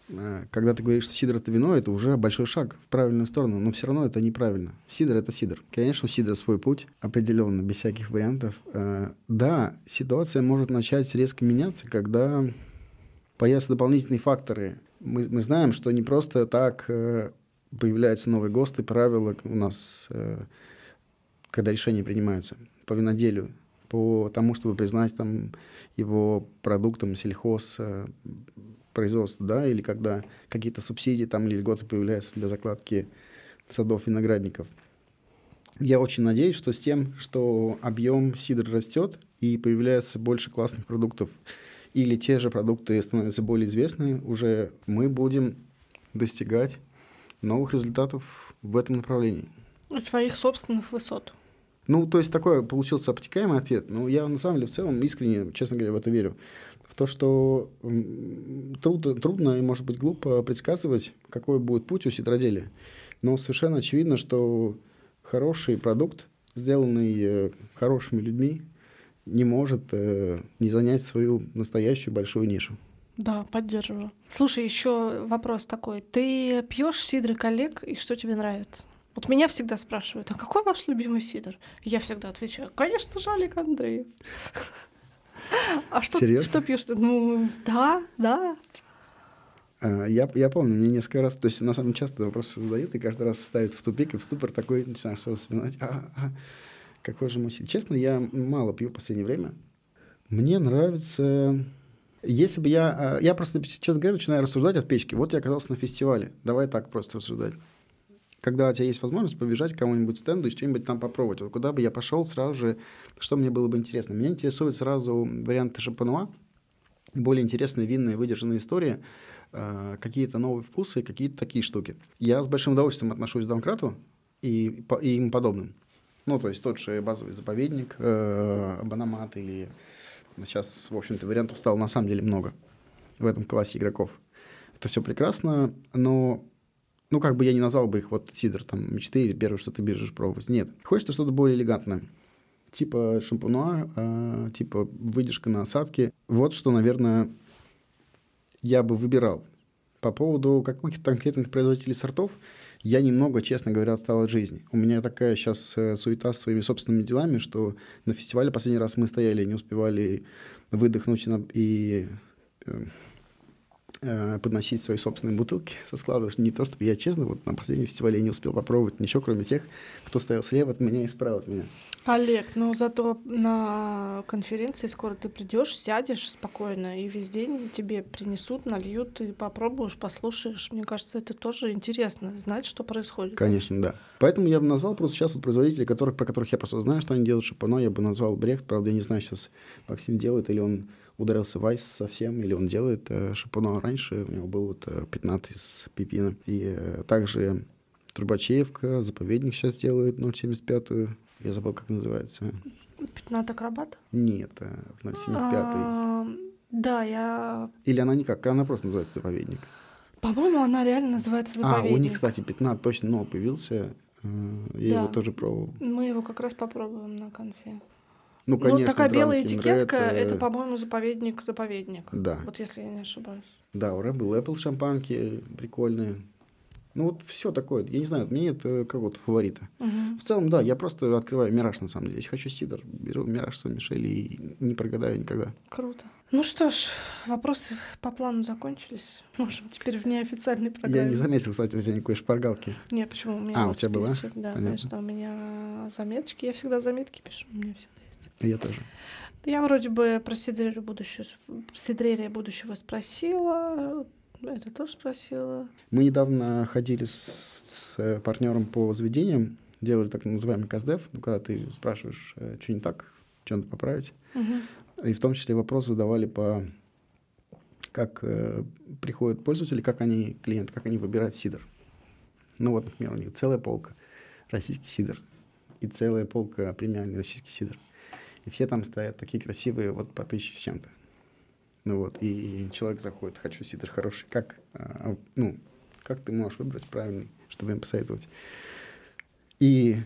Э, когда ты говоришь, что сидр — это вино, это уже большой шаг в правильную сторону, но все равно это неправильно. Сидр — это сидр. Конечно, у сидра свой путь, определенно, без всяких вариантов. Э, да, ситуация может начать резко меняться, когда появятся дополнительные факторы. Мы, мы знаем, что не просто так появляются новые ГОСТы, правила у нас, когда решения принимаются по виноделию по тому, чтобы признать там его продуктом сельхоз производства, да, или когда какие-то субсидии там или льготы появляются для закладки садов виноградников. Я очень надеюсь, что с тем, что объем сидра растет и появляется больше классных продуктов, или те же продукты становятся более известны, уже мы будем достигать новых результатов в этом направлении. Своих собственных высот. Ну, то есть такой получился обтекаемый ответ. Но я на самом деле в целом искренне, честно говоря, в это верю. В то, что трудно, трудно и, может быть, глупо предсказывать, какой будет путь у сидроделия. Но совершенно очевидно, что хороший продукт, сделанный э, хорошими людьми, не может э, не занять свою настоящую большую нишу. Да, поддерживаю. Слушай, еще вопрос такой. Ты пьешь сидры коллег, и что тебе нравится? Вот меня всегда спрашивают, а какой ваш любимый сидр? Я всегда отвечаю, конечно же, Олег Андреев. А что, Серьезно? что пьешь? Ну, да, да. А, я, я помню, мне несколько раз, то есть на самом часто вопросы задают, и каждый раз ставит в тупик и в ступор такой, начинаешь сразу вспоминать, а, а, какой же мой сидр. Честно, я мало пью в последнее время. Мне нравится... Если бы я... А, я просто, честно говоря, начинаю рассуждать от печки. Вот я оказался на фестивале. Давай так просто рассуждать когда у тебя есть возможность побежать к кому-нибудь стенду и что-нибудь там попробовать. Вот куда бы я пошел сразу же, что мне было бы интересно. Меня интересуют сразу варианты шампануа, более интересные винные выдержанные истории, э, какие-то новые вкусы, какие-то такие штуки. Я с большим удовольствием отношусь к Домкрату и, и им подобным. Ну, то есть тот же базовый заповедник, э, Банамат или... Сейчас, в общем-то, вариантов стало на самом деле много в этом классе игроков. Это все прекрасно, но ну, как бы я не назвал бы их вот сидр там мечты или первое, что ты бежишь пробовать. Нет. Хочется что-то более элегантное. Типа шампунуа, э, типа выдержка на осадке. Вот что, наверное, я бы выбирал. По поводу каких-то конкретных производителей сортов, я немного, честно говоря, отстал от жизни. У меня такая сейчас э, суета с своими собственными делами, что на фестивале последний раз мы стояли, не успевали выдохнуть и э, подносить свои собственные бутылки со склада. Не то, чтобы я честно, вот на последнем фестивале я не успел попробовать ничего, кроме тех, кто стоял слева от меня и справа от меня. Олег, ну зато на конференции скоро ты придешь, сядешь спокойно, и весь день тебе принесут, нальют, ты попробуешь, послушаешь. Мне кажется, это тоже интересно, знать, что происходит. Конечно, да. Поэтому я бы назвал просто сейчас вот производителей, которых, про которых я просто знаю, что они делают шипано, я бы назвал Брехт. Правда, я не знаю, сейчас Максим делает или он ударился Вайс совсем, или он делает э, Шапуно раньше, у него был вот э, 15 из Пипина. И э, также Трубачевка, Заповедник сейчас делает 0,75. Я забыл, как называется. 15 акробат? Нет, э, 0,75. А, да, я... Или она никак, она просто называется Заповедник. По-моему, она реально называется Заповедник. А, у них, кстати, 15 точно новый появился. Э, я да. его тоже пробовал. Мы его как раз попробуем на конфе. Ну, конечно, ну, такая белая этикетка, это, это по-моему, заповедник-заповедник. Да. Вот если я не ошибаюсь. Да, у был Apple шампанки прикольные. Ну, вот все такое. Я не знаю, мне это как вот фавориты. Угу. В целом, да, я просто открываю Мираж, на самом деле. Если хочу сидор, беру Мираж Сан-Мишель и не прогадаю никогда. Круто. Ну что ж, вопросы по плану закончились. Можем теперь в неофициальной программе. Я не заметил, кстати, у тебя никакой шпаргалки. Нет, почему? У меня а, у тебя была? Да, Понятно. конечно, у меня заметочки. Я всегда заметки пишу. У меня всегда я тоже. Я вроде бы про Сидрерию будущего, Сидрерия будущего спросила, это тоже спросила. Мы недавно ходили с, с партнером по заведениям, делали так называемый каздев, ну, когда ты спрашиваешь, э, что не так, что надо поправить. Угу. И в том числе вопрос задавали по как э, приходят пользователи, как они, клиенты, как они выбирают сидр. Ну вот, например, у них целая полка российский сидр и целая полка премиальный российский сидр. И все там стоят такие красивые, вот по тысяче с чем-то. Ну вот, и человек заходит, хочу сидр хороший. Как, а, ну, как ты можешь выбрать правильный, чтобы им посоветовать? И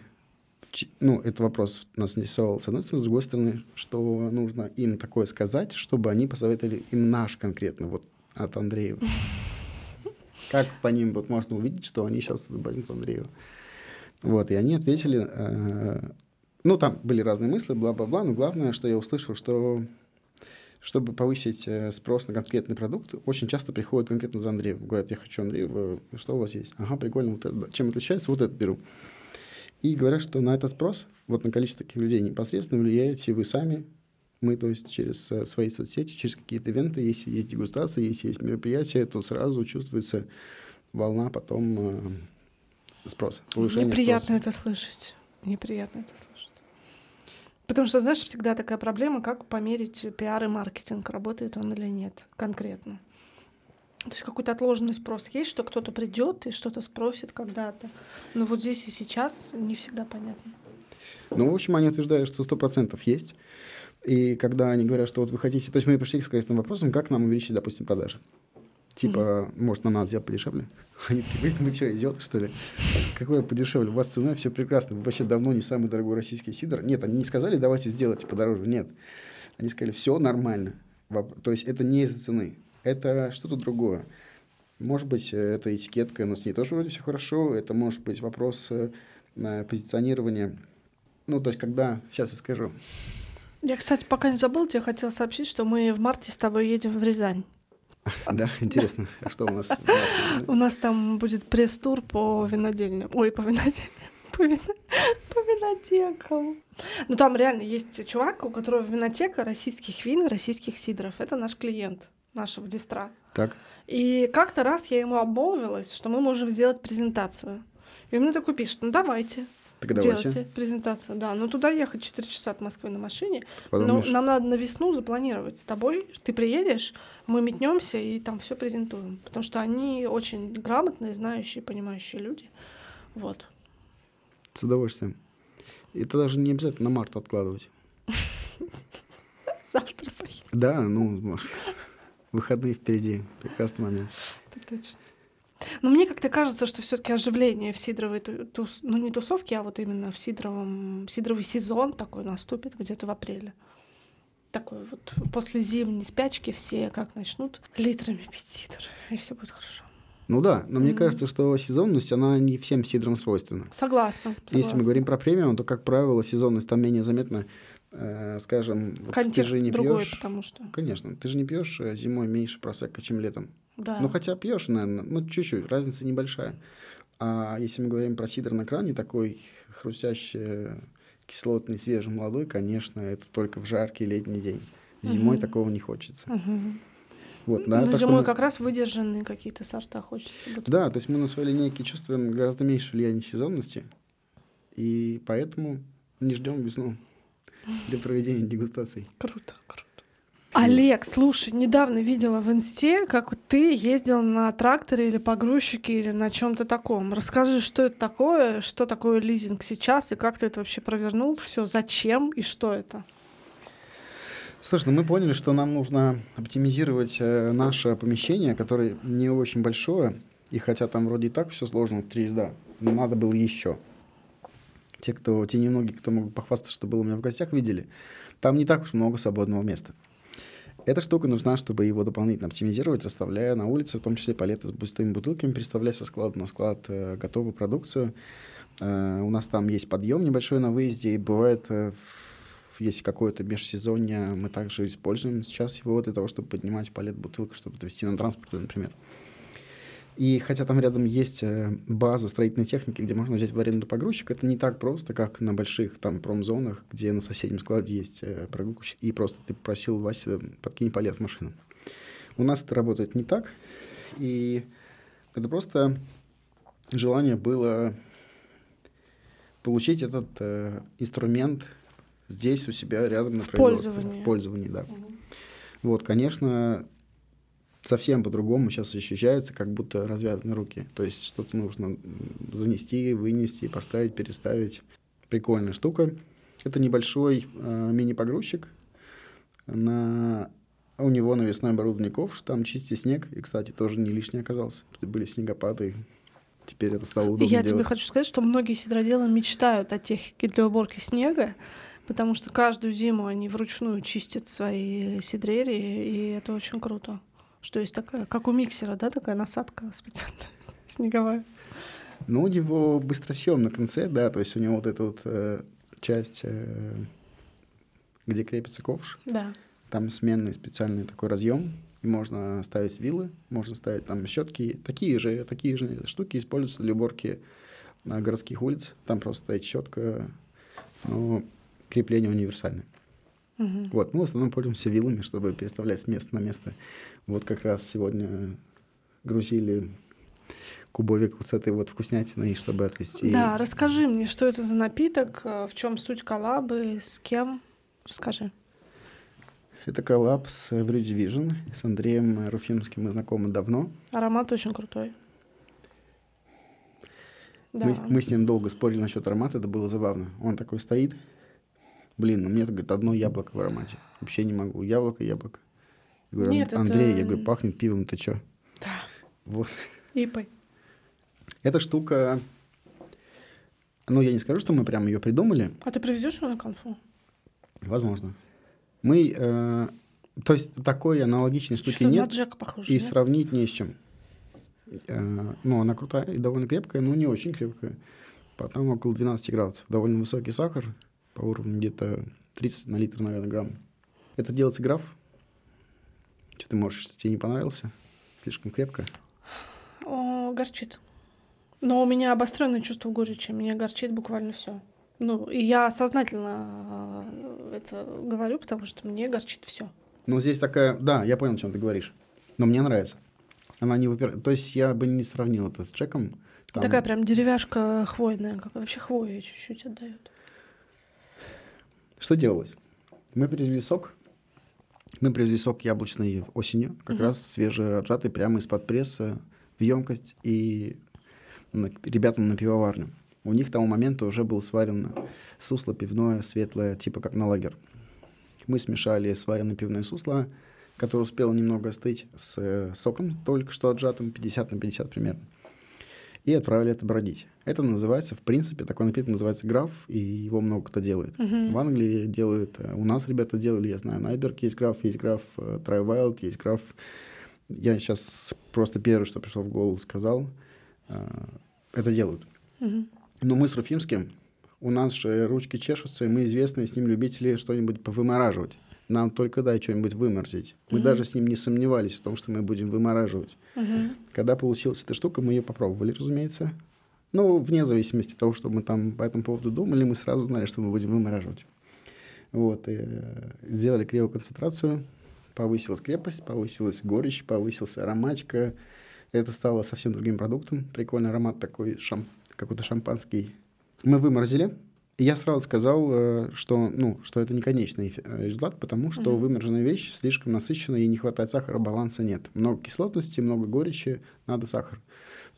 ну, этот вопрос нас интересовал с одной стороны, с другой стороны, что нужно им такое сказать, чтобы они посоветовали им наш конкретно, вот от Андреева. Как по ним вот можно увидеть, что они сейчас забанят Андреева. Вот, и они ответили, э, ну, там были разные мысли, бла-бла-бла, но главное, что я услышал, что чтобы повысить э, спрос на конкретный продукт, очень часто приходят конкретно за Андреем. Говорят, я хочу Андрея, что у вас есть? Ага, прикольно, вот это. Чем отличается? Вот это беру. И говорят, что на этот спрос, вот на количество таких людей непосредственно влияете вы сами, мы, то есть через э, свои соцсети, через какие-то ивенты, если есть дегустация, если есть мероприятия, то сразу чувствуется волна потом э, спроса, Неприятно спроса. это слышать. Неприятно это слышать. Потому что, знаешь, всегда такая проблема, как померить пиар и маркетинг, работает он или нет конкретно. То есть какой-то отложенный спрос есть, что кто-то придет и что-то спросит когда-то. Но вот здесь и сейчас не всегда понятно. Ну, в общем, они утверждают, что сто процентов есть. И когда они говорят, что вот вы хотите... То есть мы пришли к конкретным вопросам, как нам увеличить, допустим, продажи. Типа, может, на нас взять подешевле? Они такие, вы, вы что, идиоты, что ли? Какое подешевле? У вас цена все прекрасно. Вы вообще давно не самый дорогой российский сидр. Нет, они не сказали, давайте сделайте подороже. Нет. Они сказали, все нормально. То есть это не из-за цены. Это что-то другое. Может быть, это этикетка, но с ней тоже вроде все хорошо. Это может быть вопрос на позиционирование. Ну, то есть, когда... Сейчас я скажу. Я, кстати, пока не забыл, тебе хотела сообщить, что мы в марте с тобой едем в Рязань. Да, интересно, а что у нас? У нас там будет пресс-тур по винодельням. Ой, по винодельням. По, вино... по винотекам. Ну, там реально есть чувак, у которого винотека российских вин, российских сидров. Это наш клиент нашего дистра. Так. И как-то раз я ему обмолвилась, что мы можем сделать презентацию. И он мне такой пишет, ну давайте. Так давайте. Делайте презентацию, да. Но туда ехать 4 часа от Москвы на машине. Но нам надо на весну запланировать с тобой. Ты приедешь, мы метнемся и там все презентуем. Потому что они очень грамотные, знающие, понимающие люди. Вот. С удовольствием. Это даже не обязательно на март откладывать. Завтра поеду. Да, ну, выходные впереди. Прекрасный момент. Это точно. Но мне как-то кажется, что все-таки оживление в сидровой тус... ну не тусовке, а вот именно в сидровом сидровый сезон такой наступит где-то в апреле. Такой вот после зимней спячки все как начнут литрами пить сидр, и все будет хорошо. Ну да, но mm-hmm. мне кажется, что сезонность, она не всем сидрам свойственна. Согласна. согласна. Если мы говорим про премиум, то, как правило, сезонность там менее заметна. Э, скажем, вот ты же не пьешь. потому что. Конечно, ты же не пьешь э, зимой меньше просека, чем летом. Да. Ну, хотя пьешь, наверное, ну, чуть-чуть, разница небольшая. А если мы говорим про сидр на кране, такой хрустящий, кислотный, свежий, молодой, конечно, это только в жаркий летний день. Зимой угу. такого не хочется. Угу. Вот, да, Но зимой мы... как раз выдержанные какие-то сорта хочется. Да, то есть мы на своей линейке чувствуем гораздо меньше влияния сезонности, и поэтому не ждем весну для проведения дегустаций. Круто, круто. Олег, слушай, недавно видела в инсте, как ты ездил на тракторе или погрузчике или на чем-то таком. Расскажи, что это такое, что такое лизинг сейчас и как ты это вообще провернул, все, зачем и что это? Слушай, ну мы поняли, что нам нужно оптимизировать э, наше помещение, которое не очень большое, и хотя там вроде и так все сложно, три ряда, но надо было еще. Те, кто, те немногие, кто могут похвастаться, что был у меня в гостях, видели, там не так уж много свободного места. Эта штука нужна, чтобы его дополнительно оптимизировать, расставляя на улице, в том числе палеты с пустыми бутылками, переставляя со склада на склад э, готовую продукцию. Э, у нас там есть подъем небольшой на выезде, и бывает, э, если какое-то межсезонье, мы также используем сейчас его для того, чтобы поднимать палет бутылок, чтобы отвезти на транспорт, например. И хотя там рядом есть э, база строительной техники, где можно взять в аренду погрузчик, это не так просто, как на больших там промзонах, где на соседнем складе есть э, прогрузчик, и просто ты попросил Вася подкинь палет в машину. У нас это работает не так, и это просто желание было получить этот э, инструмент здесь у себя рядом на производстве. Пользование. В пользовании, да. Угу. Вот, конечно, совсем по-другому сейчас ощущается, как будто развязаны руки. То есть что-то нужно занести, вынести, поставить, переставить. Прикольная штука. Это небольшой э, мини-погрузчик на у него навесной оборудование ковш, там чисти снег, и, кстати, тоже не лишний оказался. Были снегопады, теперь это стало удобно Я делать. тебе хочу сказать, что многие сидроделы мечтают о технике для уборки снега, потому что каждую зиму они вручную чистят свои сидрерии, и это очень круто. Что есть такая, как у миксера, да, такая насадка специальная снеговая. Ну, у него быстросъем на конце, да, то есть у него вот эта вот э, часть, э, где крепится ковш, Да. там сменный специальный такой разъем, и можно ставить вилы, можно ставить там щетки, такие же, такие же штуки используются для уборки на городских улиц, там просто стоит щетка, но крепление универсальное. Мгм. Вот, мы в основном пользуемся вилами, чтобы переставлять с места на место. Вот как раз сегодня грузили кубовик вот с этой вот вкуснятиной, чтобы отвезти. Да, расскажи мне, что это за напиток, э, в чем суть коллабы, с кем? Расскажи. Это коллаб с Brew Division, с Андреем Руфимским мы знакомы давно. Аромат очень крутой. Да. Мы, мы с ним долго спорили насчет аромата, это было забавно. Он такой стоит, блин, ну мне говорит, одно яблоко в аромате. Вообще не могу. Яблоко, яблоко. Я говорю, Нет, Андрей, это- я говорю, пахнет пивом, ты чё? Да. Вот. Ипой. Эта штука, ну, я не скажу, что мы прям ее придумали, А ты привезешь ее на конфу? возможно. Мы, э, то есть такой аналогичной штуки Что-то на нет, Джека похоже. и нет? сравнить не с чем. Э, ну, она крутая и довольно крепкая, но не очень крепкая. Потом около 12 градусов. Довольно высокий сахар, по уровню где-то 30 на литр, наверное, грамм. Это делается граф. Что ты можешь, что тебе не понравился? Слишком крепко. О, горчит. Но у меня обостренное чувство горечи. Меня горчит буквально все. Ну, и я сознательно э, это говорю, потому что мне горчит все. Ну, здесь такая... Да, я понял, о чем ты говоришь. Но мне нравится. Она не выпир... То есть я бы не сравнил это с Джеком. Там- Такая прям деревяшка хвойная, как вообще хвоя чуть-чуть отдает. Что делалось? Мы привезли сок. Мы привезли сок яблочный осенью, как Мгм. раз свежеотжатый прямо из-под пресса в емкость и ребятам на пивоварню. У них к тому моменту уже было сварено сусло пивное светлое, типа как на лагер. Мы смешали сваренное пивное сусло, которое успело немного остыть, с э, соком, только что отжатым, 50 на 50 примерно. И отправили это бродить. Это называется, в принципе, такой напиток называется граф, и его много кто делает. Мгм. В Англии делают, э, у нас ребята делали, я знаю, Найберг есть граф, есть граф э, Try Wild, есть граф. Я сейчас просто первое, что пришло в голову, сказал. Э, Это делают. Мгм. Но мы с Руфимским, у нас же ручки чешутся, и мы известные с ним любители что-нибудь повымораживать. Нам только дай что-нибудь выморозить. Мы Мгм. даже с ним не сомневались в том, что мы будем вымораживать. Мгм. Когда получилась эта штука, мы ее попробовали, разумеется. Ну, вне зависимости от того, что мы там по этому поводу думали, мы сразу знали, что мы будем вымораживать. Вот, и, э, сделали криоконцентрацию, повысилась крепость, повысилась горечь, повысилась ароматика. Это стало совсем другим продуктом. Прикольный аромат такой, шам- какой-то шампанский. Мы выморозили. Я сразу сказал, э, что, ну, что это не конечный э, результат, потому что Мгм. вымороженная вещь слишком насыщенная, и не хватает сахара, баланса нет. Много кислотности, много горечи, надо сахар.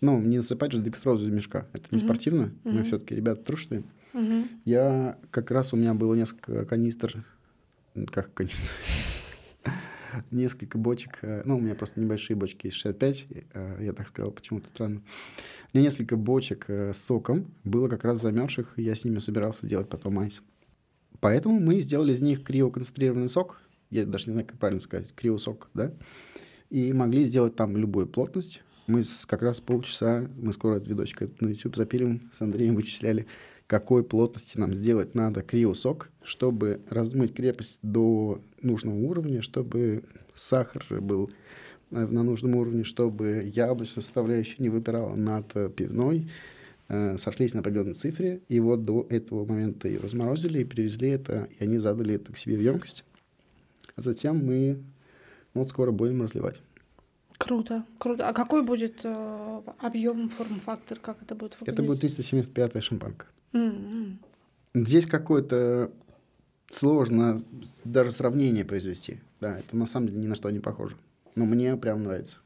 Ну, не насыпать же декстрозу из мешка. Это не Мгм. спортивно. Мы Мгм. все-таки ребята трушные. Мгм. Я как раз у меня было несколько канистр, как канистр, несколько бочек, э, ну, у меня просто небольшие бочки из 65, э, я так сказал, почему-то странно. У меня несколько бочек э, с соком было как раз замерзших, я с ними собирался делать потом айс. Поэтому мы сделали из них криоконцентрированный сок, я даже не знаю, как правильно сказать, криосок, да, и могли сделать там любую плотность. Мы как раз полчаса, мы скоро этот видосик на YouTube запилим, с Андреем вычисляли, какой плотности нам сделать надо криосок, чтобы размыть крепость до нужного уровня, чтобы сахар был э, на нужном уровне, чтобы яблочная составляющая не выпирала над э, пивной, э, сошлись на определенной цифре, и вот до этого момента ее разморозили и перевезли это, и они задали это к себе в емкость. А затем мы ну, вот скоро будем разливать. Круто, круто. А какой будет э, объем, форм-фактор, как это будет выглядеть? Это будет 375-я шампанка. М-м. Здесь какое-то сложно даже сравнение произвести. Да, это на самом деле ни на что не похоже. Но мне прям нравится.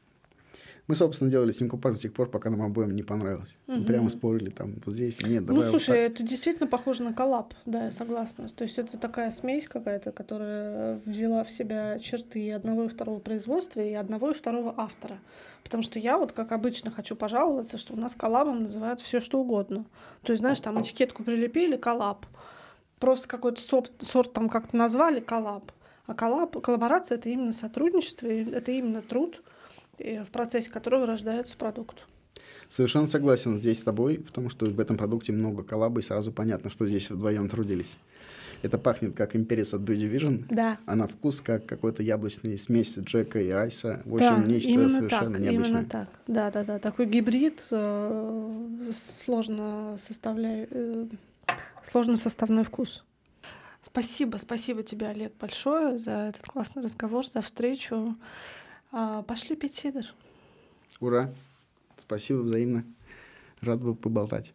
Мы, собственно, делали с ним купаж до тех пор, пока нам обоим не понравилось. Мы прямо спорили там, вот здесь, нет, давай Ну, вот слушай, так. это действительно похоже на коллаб, да, я согласна. То есть это такая смесь какая-то, которая взяла в себя черты одного и второго производства, и одного и второго автора. Потому что я вот, как обычно, хочу пожаловаться, что у нас коллабом называют все что угодно. То есть, знаешь, там этикетку прилепили, коллаб. Просто какой-то сорт, сорт там как-то назвали, коллаб. А коллаб, коллаборация — это именно сотрудничество, это именно труд, в процессе которого рождается продукт. Совершенно согласен здесь с тобой в том, что в этом продукте много коллаба, и сразу понятно, что здесь вдвоем трудились. Это пахнет как имперец от Beauty Vision, Да. а на вкус как какой-то яблочный смесь Джека и Айса. В Да, общем, нечто именно совершенно так, необычное. Именно так. Да, да, да. Такой гибрид э, сложно составляй, э, сложно составной вкус. Спасибо, спасибо тебе, Олег, большое за этот классный разговор, за встречу. А, пошли пить сидр. Ура! Спасибо взаимно. Рад был поболтать.